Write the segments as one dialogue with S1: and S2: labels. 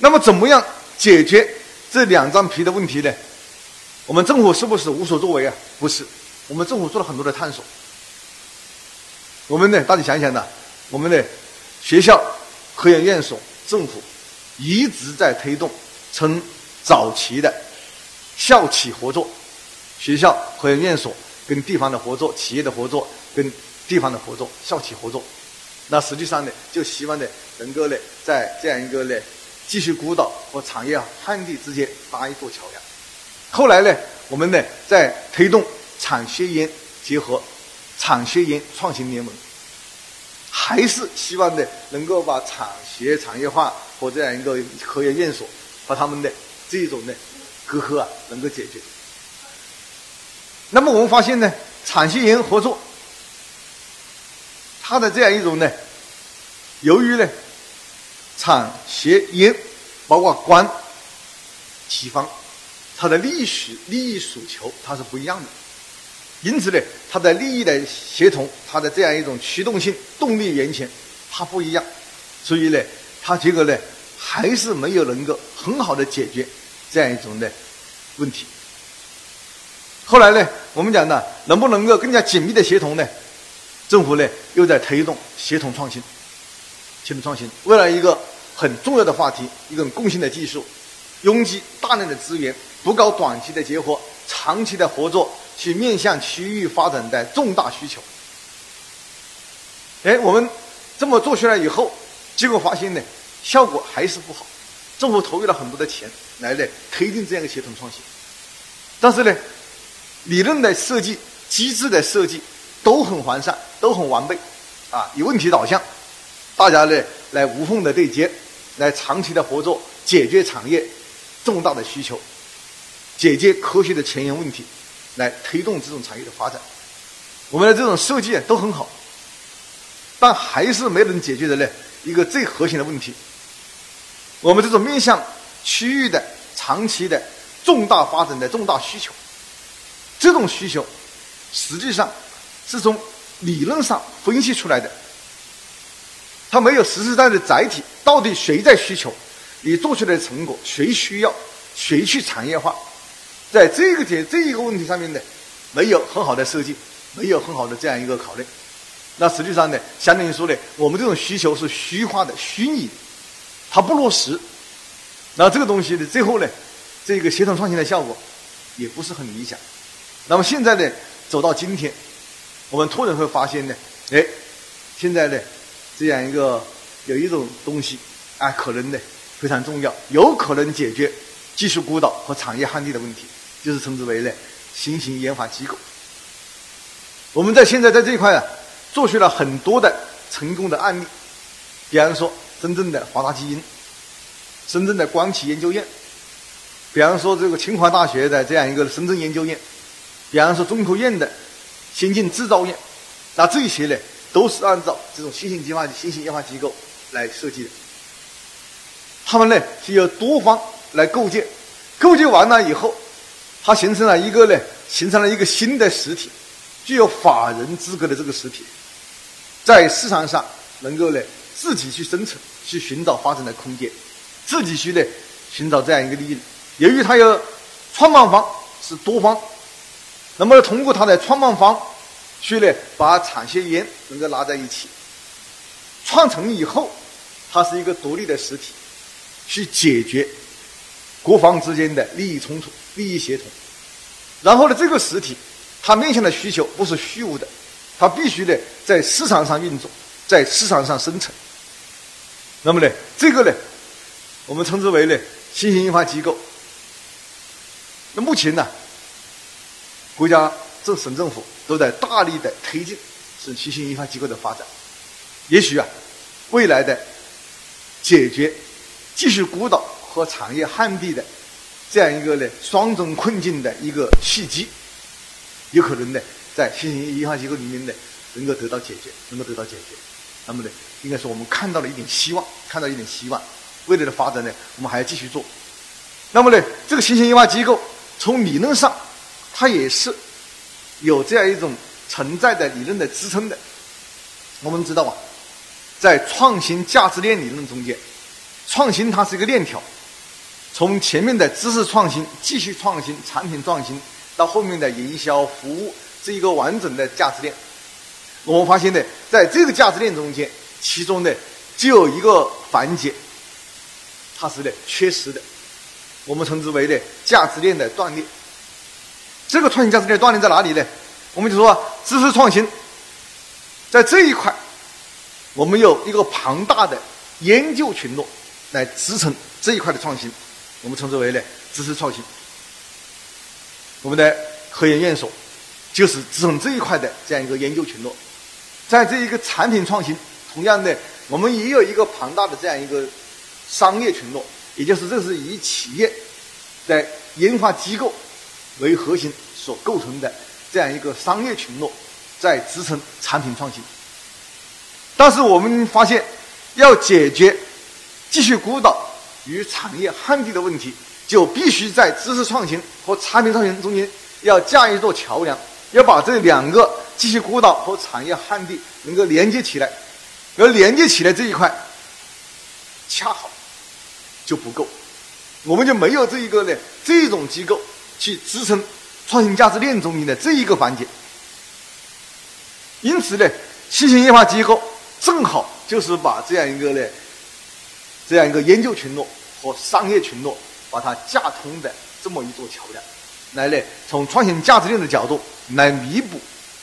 S1: 那么，怎么样解决这两张皮的问题呢？我们政府是不是无所作为啊？不是，我们政府做了很多的探索。我们呢，大家想想呢，我们的学校、科研院所、政府一直在推动从早期的校企合作，学校、科研院所跟地方的合作、企业的合作、跟地方的合作、校企合作。那实际上呢，就希望呢，能够呢，在这样一个呢。继续孤岛和产业旱地之间搭一座桥梁。后来呢，我们呢在推动产学研结合、产学研创新联盟，还是希望呢能够把产学产业化和这样一个科研院所把他们的这一种呢隔阂啊能够解决。那么我们发现呢，产学研合作，它的这样一种呢，由于呢。产学研，包括官、企方，它的利益利益诉求它是不一样的，因此呢，它的利益的协同，它的这样一种驱动性动力源泉，它不一样，所以呢，它结果呢，还是没有能够很好的解决这样一种的问题。后来呢，我们讲呢，能不能够更加紧密的协同呢？政府呢，又在推动协同创新。协同创新，为了一个很重要的话题，一种共性的技术，拥挤大量的资源，不搞短期的结合，长期的合作，去面向区域发展的重大需求。哎，我们这么做出来以后，结果发现呢，效果还是不好。政府投入了很多的钱来呢推进这样一个协同创新，但是呢，理论的设计、机制的设计都很完善，都很完备，啊，以问题导向。大家呢来无缝的对接，来长期的合作，解决产业重大的需求，解决科学的前沿问题，来推动这种产业的发展。我们的这种设计都很好，但还是没能解决的呢一个最核心的问题。我们这种面向区域的长期的重大发展的重大需求，这种需求实际上是从理论上分析出来的。它没有实实在在的载体，到底谁在需求？你做出来的成果谁需要？谁去产业化？在这个点这一个问题上面呢，没有很好的设计，没有很好的这样一个考虑。那实际上呢，相当于说呢，我们这种需求是虚化的、虚拟的，它不落实。那这个东西呢，最后呢，这个协同创新的效果也不是很理想。那么现在呢，走到今天，我们突然会发现呢，哎，现在呢。这样一个有一种东西啊，可能呢非常重要，有可能解决技术孤岛和产业旱地的问题，就是称之为呢新型研发机构。我们在现在在这一块啊，做出了很多的成功的案例，比方说深圳的华大基因，深圳的光启研究院，比方说这个清华大学的这样一个深圳研究院，比方说中科院的先进制造院，那这些呢？都是按照这种新型计划、新型研发机构来设计的。他们呢是由多方来构建，构建完了以后，它形成了一个呢，形成了一个新的实体，具有法人资格的这个实体，在市场上能够呢自己去生存，去寻找发展的空间，自己去呢寻找这样一个利益。由于它有创办方是多方，那么通过它的创办方。去呢，把产学研能够拉在一起，创成以后，它是一个独立的实体，去解决国防之间的利益冲突、利益协同。然后呢，这个实体它面向的需求不是虚无的，它必须呢在市场上运作，在市场上生存。那么呢，这个呢，我们称之为呢新型研发机构。那目前呢，国家。这省政府都在大力的推进省新型研发机构的发展，也许啊，未来的解决技术孤岛和产业旱地的这样一个呢双重困境的一个契机，有可能呢在新型研发机构里面呢能够得到解决，能够得到解决。那么呢，应该说我们看到了一点希望，看到一点希望，未来的发展呢，我们还要继续做。那么呢，这个新型研发机构从理论上，它也是。有这样一种存在的理论的支撑的，我们知道啊，在创新价值链理论中间，创新它是一个链条，从前面的知识创新、技术创新、产品创新，到后面的营销服务，这一个完整的价值链。我们发现呢，在这个价值链中间，其中呢就有一个环节，它是呢缺失的，我们称之为呢价值链的断裂。这个创新价值链断裂在哪里呢？我们就说知识创新，在这一块，我们有一个庞大的研究群落来支撑这一块的创新，我们称之为呢知识创新。我们的科研院所就是支撑这一块的这样一个研究群落。在这一个产品创新，同样的，我们也有一个庞大的这样一个商业群落，也就是这是以企业在研发机构为核心所构成的这样一个商业群落，在支撑产品创新。但是我们发现，要解决继续孤岛与产业旱地的问题，就必须在知识创新和产品创新中间要架一座桥梁，要把这两个。继续孤岛和产业旱地能够连接起来，而连接起来这一块恰好就不够，我们就没有这一个呢这种机构去支撑创新价值链中间的这一个环节。因此呢，新型研发机构正好就是把这样一个呢这样一个研究群落和商业群落把它架通的这么一座桥梁，来呢从创新价值链的角度来弥补。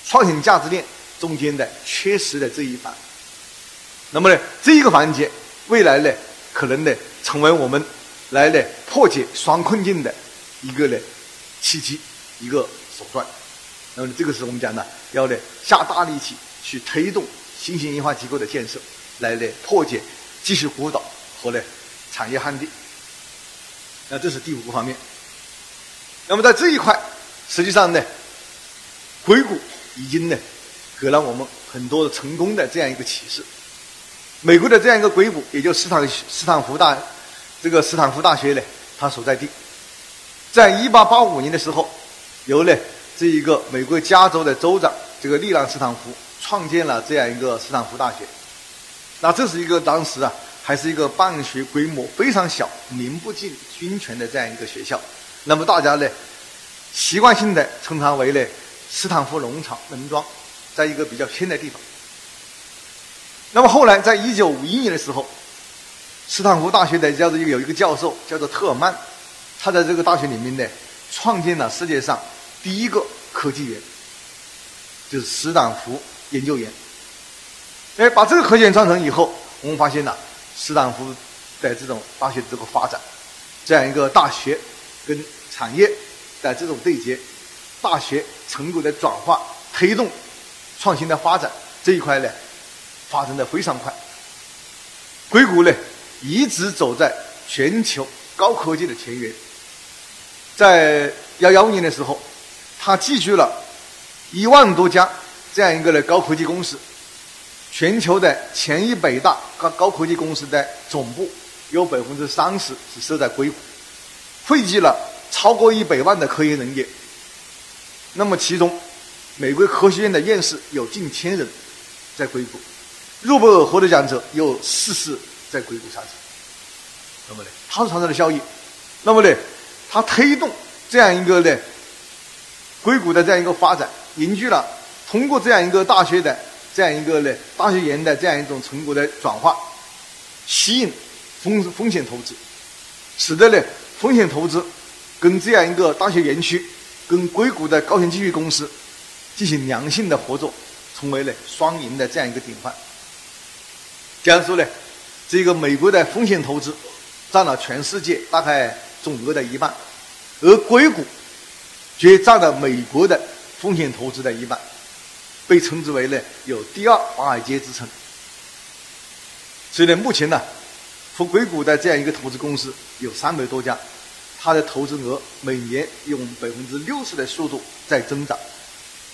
S1: 创新价值链中间的缺失的这一环，那么呢，这一个环节未来呢，可能呢，成为我们来呢破解双困境的一个呢契机，一个手段。那么这个是我们讲的，要呢下大力气去推动新型研发机构的建设，来呢破解技术孤岛和呢产业旱地。那这是第五个方面。那么在这一块，实际上呢，硅谷。已经呢，给了我们很多的成功的这样一个启示。美国的这样一个硅谷，也就斯坦斯坦福大这个斯坦福大学呢，它所在地，在一八八五年的时候，由呢这一个美国加州的州长这个利兰斯坦福创建了这样一个斯坦福大学。那这是一个当时啊，还是一个办学规模非常小、名不见经传的这样一个学校。那么大家呢，习惯性的称它为呢。斯坦福农场农庄，在一个比较偏的地方。那么后来，在一九五一年的时候，斯坦福大学的叫做有一个教授叫做特尔曼，他在这个大学里面呢，创建了世界上第一个科技园，就是斯坦福研究园。哎，把这个科技园创成以后，我们发现呢，斯坦福的这种大学的这个发展，这样一个大学跟产业的这种对接。大学成果的转化、推动创新的发展这一块呢，发生的非常快。硅谷呢，一直走在全球高科技的前沿。在幺幺年的时候，它集聚了一万多家这样一个的高科技公司，全球的前一百大高高科技公司的总部有百分之三十是设在硅谷，汇集了超过一百万的科研人员。那么，其中，美国科学院的院士有近千人，在硅谷；诺贝尔获得奖者有四世在硅谷上市。那么呢，它是创造的效益。那么呢，它推动这样一个呢，硅谷的这样一个发展，凝聚了通过这样一个大学的这样一个呢大学园的这样一种成果的转化，吸引风风险投资，使得呢风险投资跟这样一个大学园区。跟硅谷的高新技术公司进行良性的合作，成为了双赢的这样一个典范。假如说呢，这个美国的风险投资占了全世界大概总额的一半，而硅谷却占了美国的风险投资的一半，被称之为呢有第二华尔街之称。所以呢，目前呢，和硅谷的这样一个投资公司有三百多家。它的投资额每年用百分之六十的速度在增长，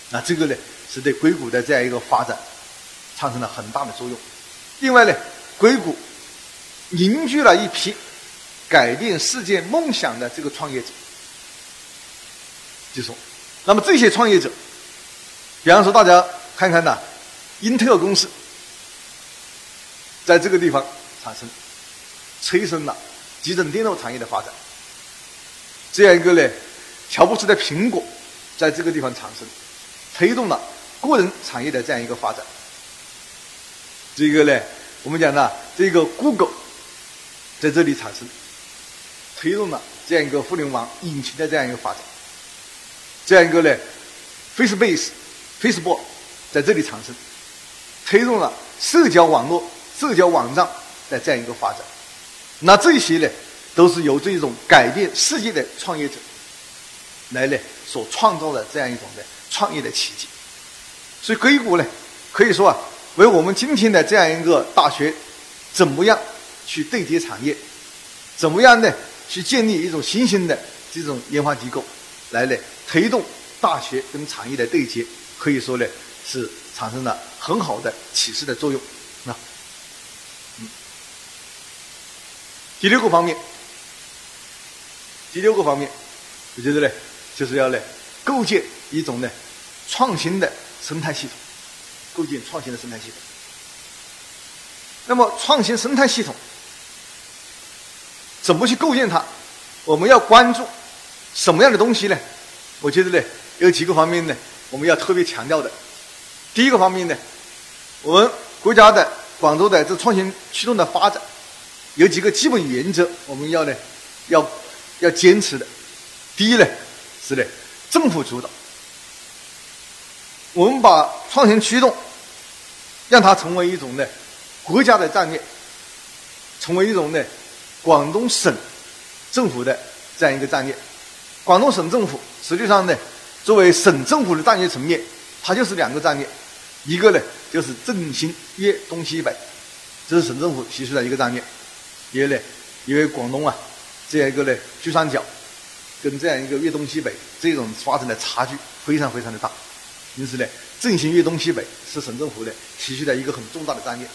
S1: 那这个呢是对硅谷的这样一个发展产生了很大的作用。另外呢，硅谷凝聚了一批改变世界梦想的这个创业者。就说，那么这些创业者，比方说大家看看呐，英特尔公司在这个地方产生，催生了集成电路产业的发展。这样一个呢，乔布斯的苹果在这个地方产生，推动了个人产业的这样一个发展。这个呢，我们讲呢，这个 Google 在这里产生，推动了这样一个互联网引擎的这样一个发展。这样一个呢，Facebook Facebook 在这里产生，推动了社交网络、社交网站的这样一个发展。那这些呢？都是由这种改变世界的创业者来呢所创造的这样一种的创业的奇迹，所以硅谷呢可以说啊，为我们今天的这样一个大学怎么样去对接产业，怎么样呢去建立一种新型的这种研发机构，来呢推动大学跟产业的对接，可以说呢是产生了很好的启示的作用那。嗯，第六个方面。第六个方面，我觉得呢，就是要呢构建一种呢创新的生态系统，构建创新的生态系统。那么创新生态系统怎么去构建它？我们要关注什么样的东西呢？我觉得呢有几个方面呢，我们要特别强调的。第一个方面呢，我们国家的广州的这创新驱动的发展有几个基本原则，我们要呢要。要坚持的，第一呢，是呢，政府主导。我们把创新驱动，让它成为一种呢国家的战略，成为一种呢广东省政府的这样一个战略。广东省政府实际上呢，作为省政府的战略层面，它就是两个战略，一个呢就是振兴粤东西北，这是省政府提出的一个战略。第二呢，因为广东啊。这样一个呢，珠三角跟这样一个粤东西北这种发展的差距非常非常的大，因此呢，振兴粤东西北是省政府呢提出的一个很重大的战略。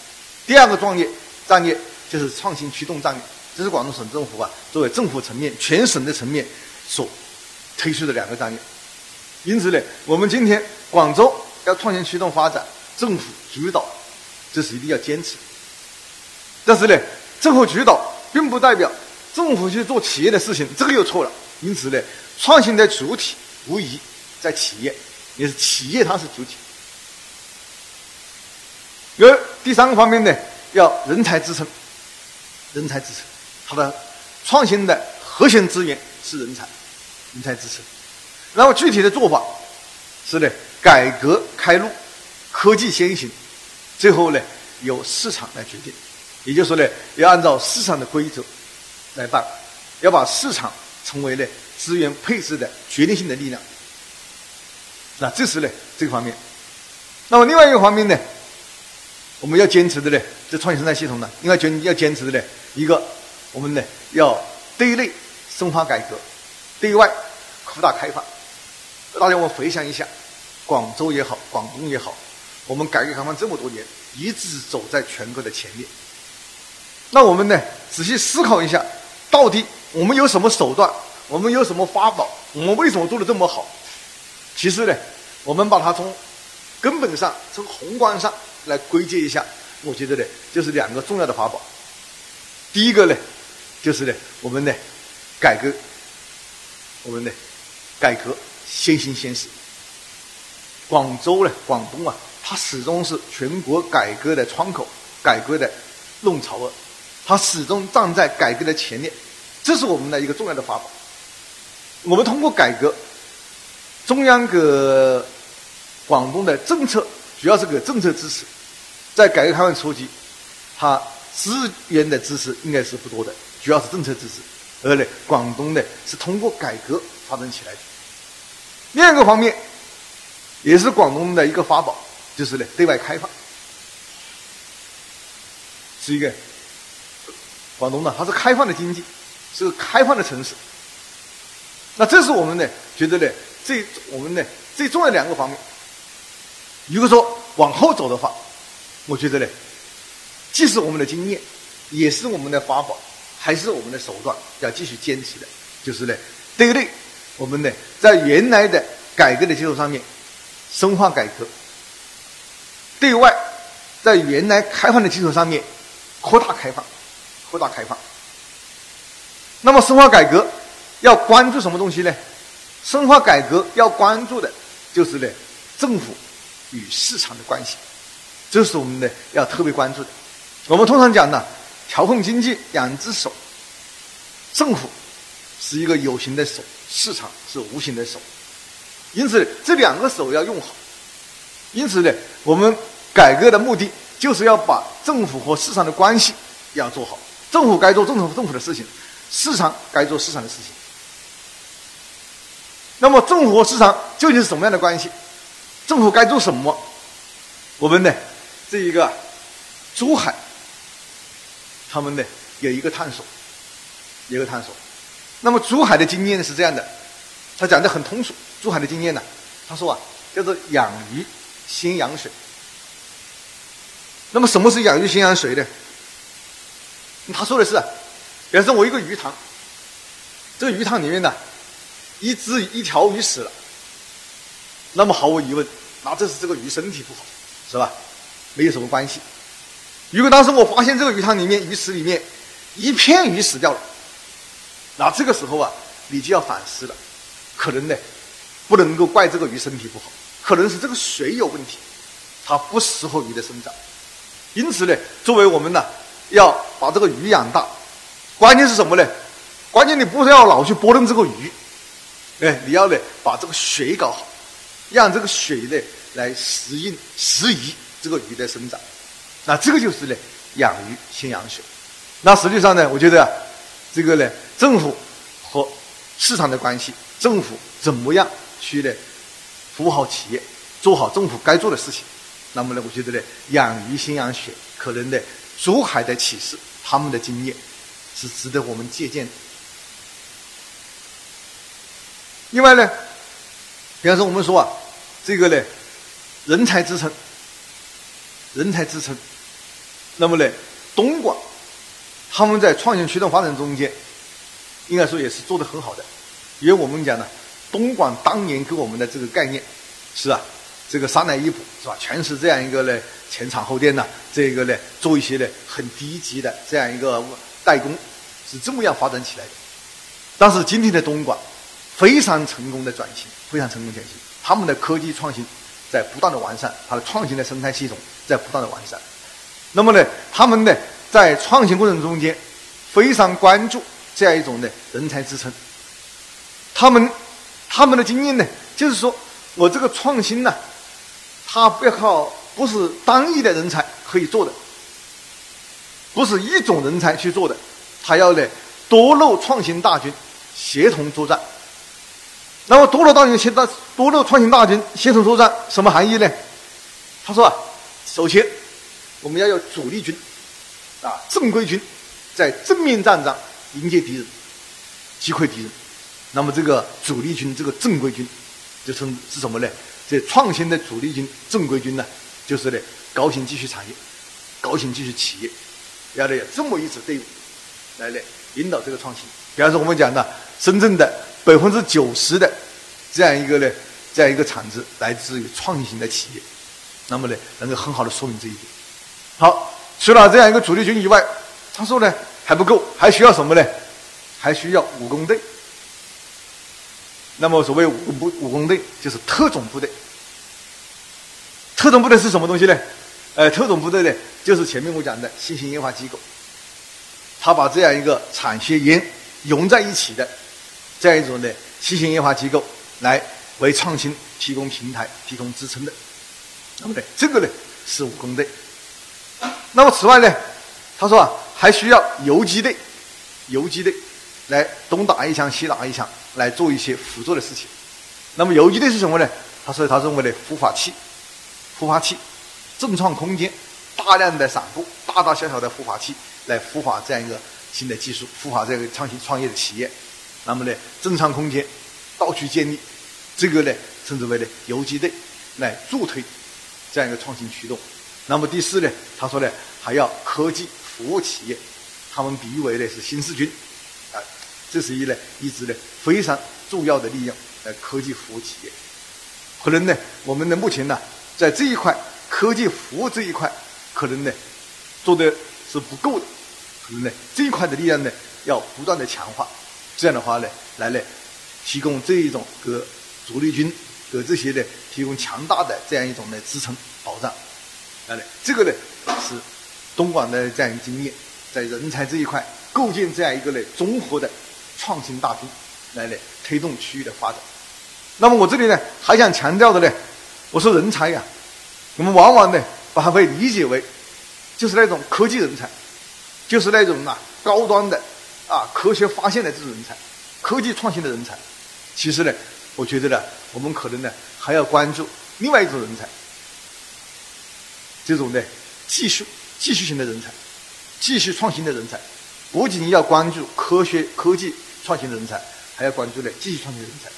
S1: 第二个战略战略就是创新驱动战略，这是广东省政府啊作为政府层面全省的层面所推出的两个战略。因此呢，我们今天广州要创新驱动发展，政府主导，这是一定要坚持。但是呢，政府主导并不代表。政府去做企业的事情，这个又错了。因此呢，创新的主体无疑在企业，也是企业它是主体。而第三个方面呢，要人才支撑，人才支撑，它的创新的核心资源是人才，人才支持。然后具体的做法是呢，改革开路，科技先行，最后呢由市场来决定，也就是说呢，要按照市场的规则。来办，要把市场成为呢资源配置的决定性的力量。那这是呢这个方面。那么另外一个方面呢，我们要坚持的呢，这创新生态系统呢，应该坚要坚持的呢，一个我们呢要对内深化改革，对外扩大开放。大家我回想一下，广州也好，广东也好，我们改革开放这么多年，一直走在全国的前面。那我们呢仔细思考一下。到底我们有什么手段？我们有什么法宝？我们为什么做的这么好？其实呢，我们把它从根本上、从宏观上来归结一下，我觉得呢，就是两个重要的法宝。第一个呢，就是呢，我们呢，改革，我们呢，改革先行先试。广州呢，广东啊，它始终是全国改革的窗口，改革的弄潮儿。它始终站在改革的前列，这是我们的一个重要的法宝。我们通过改革，中央给广东的政策主要是给政策支持，在改革开放初期，它资源的支持应该是不多的，主要是政策支持。而呢，广东呢是通过改革发展起来的。另一个方面，也是广东的一个法宝，就是呢对外开放，是一个。广东呢，它是开放的经济，是开放的城市。那这是我们呢觉得呢，最我们呢最重要两个方面。如果说往后走的话，我觉得呢，既是我们的经验，也是我们的法宝，还是我们的手段，要继续坚持的，就是呢，对内，我们呢在原来的改革的基础上面深化改革；对外，在原来开放的基础上面扩大开放。扩大开放，那么深化改革要关注什么东西呢？深化改革要关注的就是呢，政府与市场的关系，这是我们呢要特别关注的。我们通常讲呢，调控经济两只手，政府是一个有形的手，市场是无形的手，因此这两个手要用好。因此呢，我们改革的目的就是要把政府和市场的关系要做好。政府该做政府政府的事情，市场该做市场的事情。那么，政府和市场究竟是什么样的关系？政府该做什么？我们呢，这一个珠海，他们呢有一个探索，一个探索。那么，珠海的经验是这样的，他讲的很通俗。珠海的经验呢，他说啊，叫做养鱼先养水。那么，什么是养鱼先养水呢？他说的是，比方说，我一个鱼塘，这个鱼塘里面呢，一只一条鱼死了，那么毫无疑问，那这是这个鱼身体不好，是吧？没有什么关系。如果当时我发现这个鱼塘里面鱼池里面一片鱼死掉了，那这个时候啊，你就要反思了，可能呢，不能够怪这个鱼身体不好，可能是这个水有问题，它不适合鱼的生长。因此呢，作为我们呢。要把这个鱼养大，关键是什么呢？关键你不是要老去拨弄这个鱼，哎，你要呢把这个水搞好，让这个水呢来适应适宜这个鱼的生长。那这个就是呢养鱼先养水。那实际上呢，我觉得这个呢政府和市场的关系，政府怎么样去呢服务好企业，做好政府该做的事情。那么呢，我觉得呢养鱼先养水，可能呢。珠海的启示，他们的经验是值得我们借鉴的。另外呢，比方说我们说啊，这个呢，人才支撑，人才支撑，那么呢，东莞他们在创新驱动发展中间，应该说也是做的很好的，因为我们讲呢，东莞当年给我们的这个概念是啊。这个三来一补是吧？全是这样一个呢，前厂后店呢，这个呢，做一些呢很低级的这样一个代工，是这么样发展起来的。但是今天的东莞非常成功的转型，非常成功转型，他们的科技创新在不断的完善，它的创新的生态系统在不断的完善。那么呢，他们呢在创新过程中间非常关注这样一种的人才支撑。他们他们的经验呢，就是说我这个创新呢。他不要靠，不是单一的人才可以做的，不是一种人才去做的，他要呢多路创新大军协同作战。那么多路大军协大多路创新大军协同作战什么含义呢？他说啊，首先我们要有主力军啊，正规军在正面战场迎接敌人，击溃敌人。那么这个主力军，这个正规军，就称是什么呢？这创新的主力军、正规军呢，就是呢高新技术产业、高新技术企业，要得有这么一支队伍来呢引导这个创新。比方说我们讲的深圳的百分之九十的这样一个呢这样一个产值来自于创新型的企业，那么呢能够很好的说明这一点。好，除了这样一个主力军以外，他说呢还不够，还需要什么呢？还需要武工队。那么，所谓武部武工队就是特种部队。特种部队是什么东西呢？呃，特种部队呢，就是前面我讲的新型研发机构。他把这样一个产学研融在一起的这样一种的新型研发机构，来为创新提供平台、提供支撑的。那么呢，这个呢是武工队。那么此外呢，他说啊，还需要游击队，游击队来东打一枪，西打一枪。来做一些辅助的事情。那么游击队是什么呢？他说他认为的孵化器、孵化器、正创空间，大量的散布大大小小的孵化器来孵化这样一个新的技术，孵化这个创新创业的企业。那么呢，正创空间到处建立，这个呢称之为呢游击队来助推这样一个创新驱动。那么第四呢，他说呢还要科技服务企业，他们比喻为呢是新四军。啊这是一呢，一支呢非常重要的力量，呃，科技服务企业。可能呢，我们的目前呢，在这一块科技服务这一块，可能呢做的是不够的。可能呢，这一块的力量呢，要不断的强化，这样的话呢，来呢，提供这一种给主力军给这些呢提供强大的这样一种的支撑保障，来，这个呢是东莞的这样一个经验，在人才这一块构建这样一个呢综合的创新大厅，来呢推动区域的发展。那么我这里呢还想强调的呢，我说人才呀，我们往往呢把它会理解为就是那种科技人才。就是那种啊高端的啊科学发现的这种人才，科技创新的人才。其实呢，我觉得呢，我们可能呢还要关注另外一种人才，这种的技术技术型的人才，技术创新的人才。不仅要关注科学科技创新的人才，还要关注呢技术创新的人才。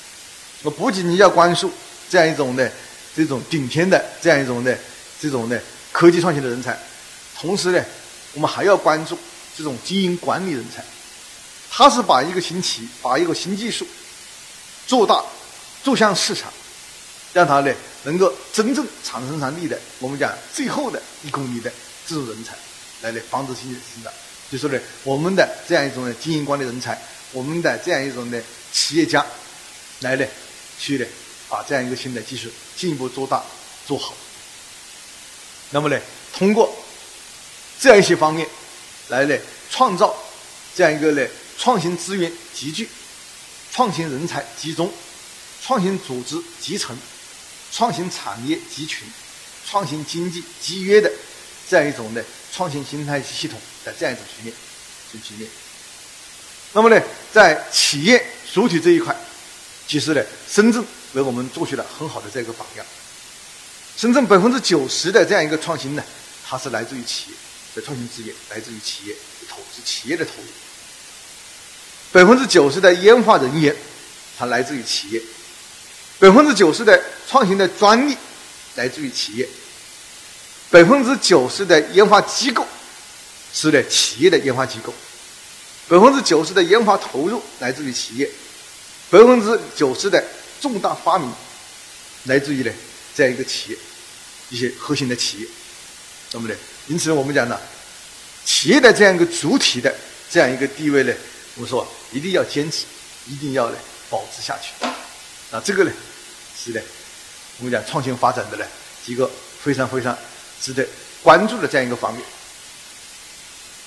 S1: 我不仅仅要关注这样一种的这种顶尖的这样一种的这种的科技创新的人才，同时呢。我们还要关注这种经营管理人才，他是把一个新企、把一个新技术做大、做向市场，让他呢能够真正产生产力的，我们讲最后的一公里的这种人才，来呢防止经济增长。就是呢，我们的这样一种的经营管理人才，我们的这样一种的企业家，来呢去呢把这样一个新的技术进一步做大、做好。那么呢，通过。这样一些方面，来呢创造这样一个呢创新资源集聚、创新人才集中、创新组织集成、创新产业集群、创新经济集约的这样一种的创新生态系统的这样一种局面，这局面。那么呢，在企业主体这一块，其实呢，深圳为我们做出了很好的这个榜样。深圳百分之九十的这样一个创新呢，它是来自于企业。的创新资源来自于企业的投资，企业的投入。百分之九十的研发人员，它来自于企业；百分之九十的创新的专利来自于企业；百分之九十的研发机构是呢企业的研发机构；百分之九十的研发投入来自于企业；百分之九十的重大发明来自于呢这样一个企业，一些核心的企业，那么呢？因此，我们讲呢，企业的这样一个主体的这样一个地位呢，我说一定要坚持，一定要呢保持下去。啊，这个呢是的，我们讲创新发展的呢几个非常非常值得关注的这样一个方面。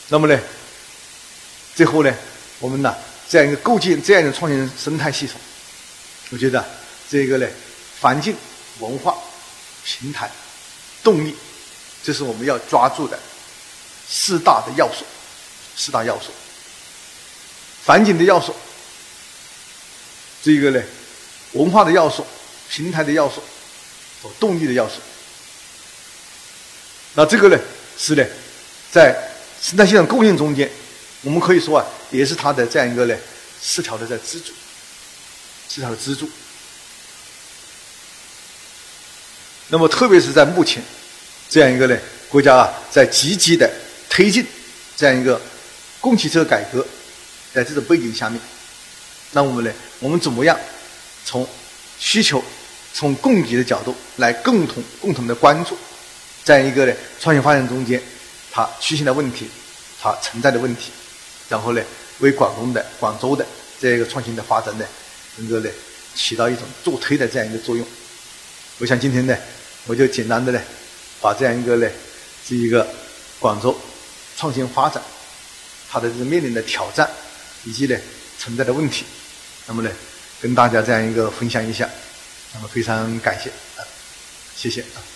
S1: 那么呢，最后呢，我们呢这样一个构建这样一个创新生态系统，我觉得这个呢环境、文化、平台、动力。这是我们要抓住的四大的要素，四大要素：环境的要素，这个呢，文化的要素，平台的要素，和动力的要素。那这个呢，是呢，在生态系统供应中间，我们可以说啊，也是它的这样一个呢，四条的在支柱，四条的支柱。那么，特别是在目前。这样一个呢，国家啊，在积极的推进这样一个供汽车改革，在这种背景下面，那我们呢，我们怎么样从需求、从供给的角度来共同共同的关注这样一个呢创新发展中间它出现的问题，它存在的问题，然后呢，为广东的广州的这样一个创新的发展呢，能够呢起到一种助推的这样一个作用。我想今天呢，我就简单的呢。把这样一个呢，是一个广州创新发展，它的这面临的挑战，以及呢存在的问题，那么呢，跟大家这样一个分享一下，那么非常感谢啊，谢谢啊。